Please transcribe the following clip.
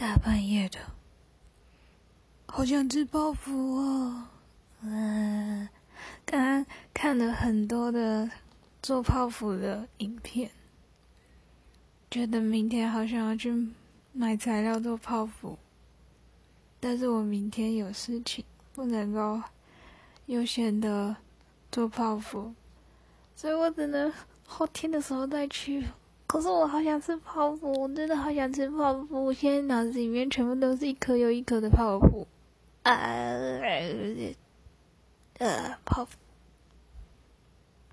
大半夜的，好想吃泡芙哦！嗯，刚刚看了很多的做泡芙的影片，觉得明天好想要去买材料做泡芙，但是我明天有事情，不能够悠闲的做泡芙，所以我只能后天的时候再去。可是我好想吃泡芙，我真的好想吃泡芙。我现在脑子里面全部都是一颗又一颗的泡芙，啊，呃，泡芙。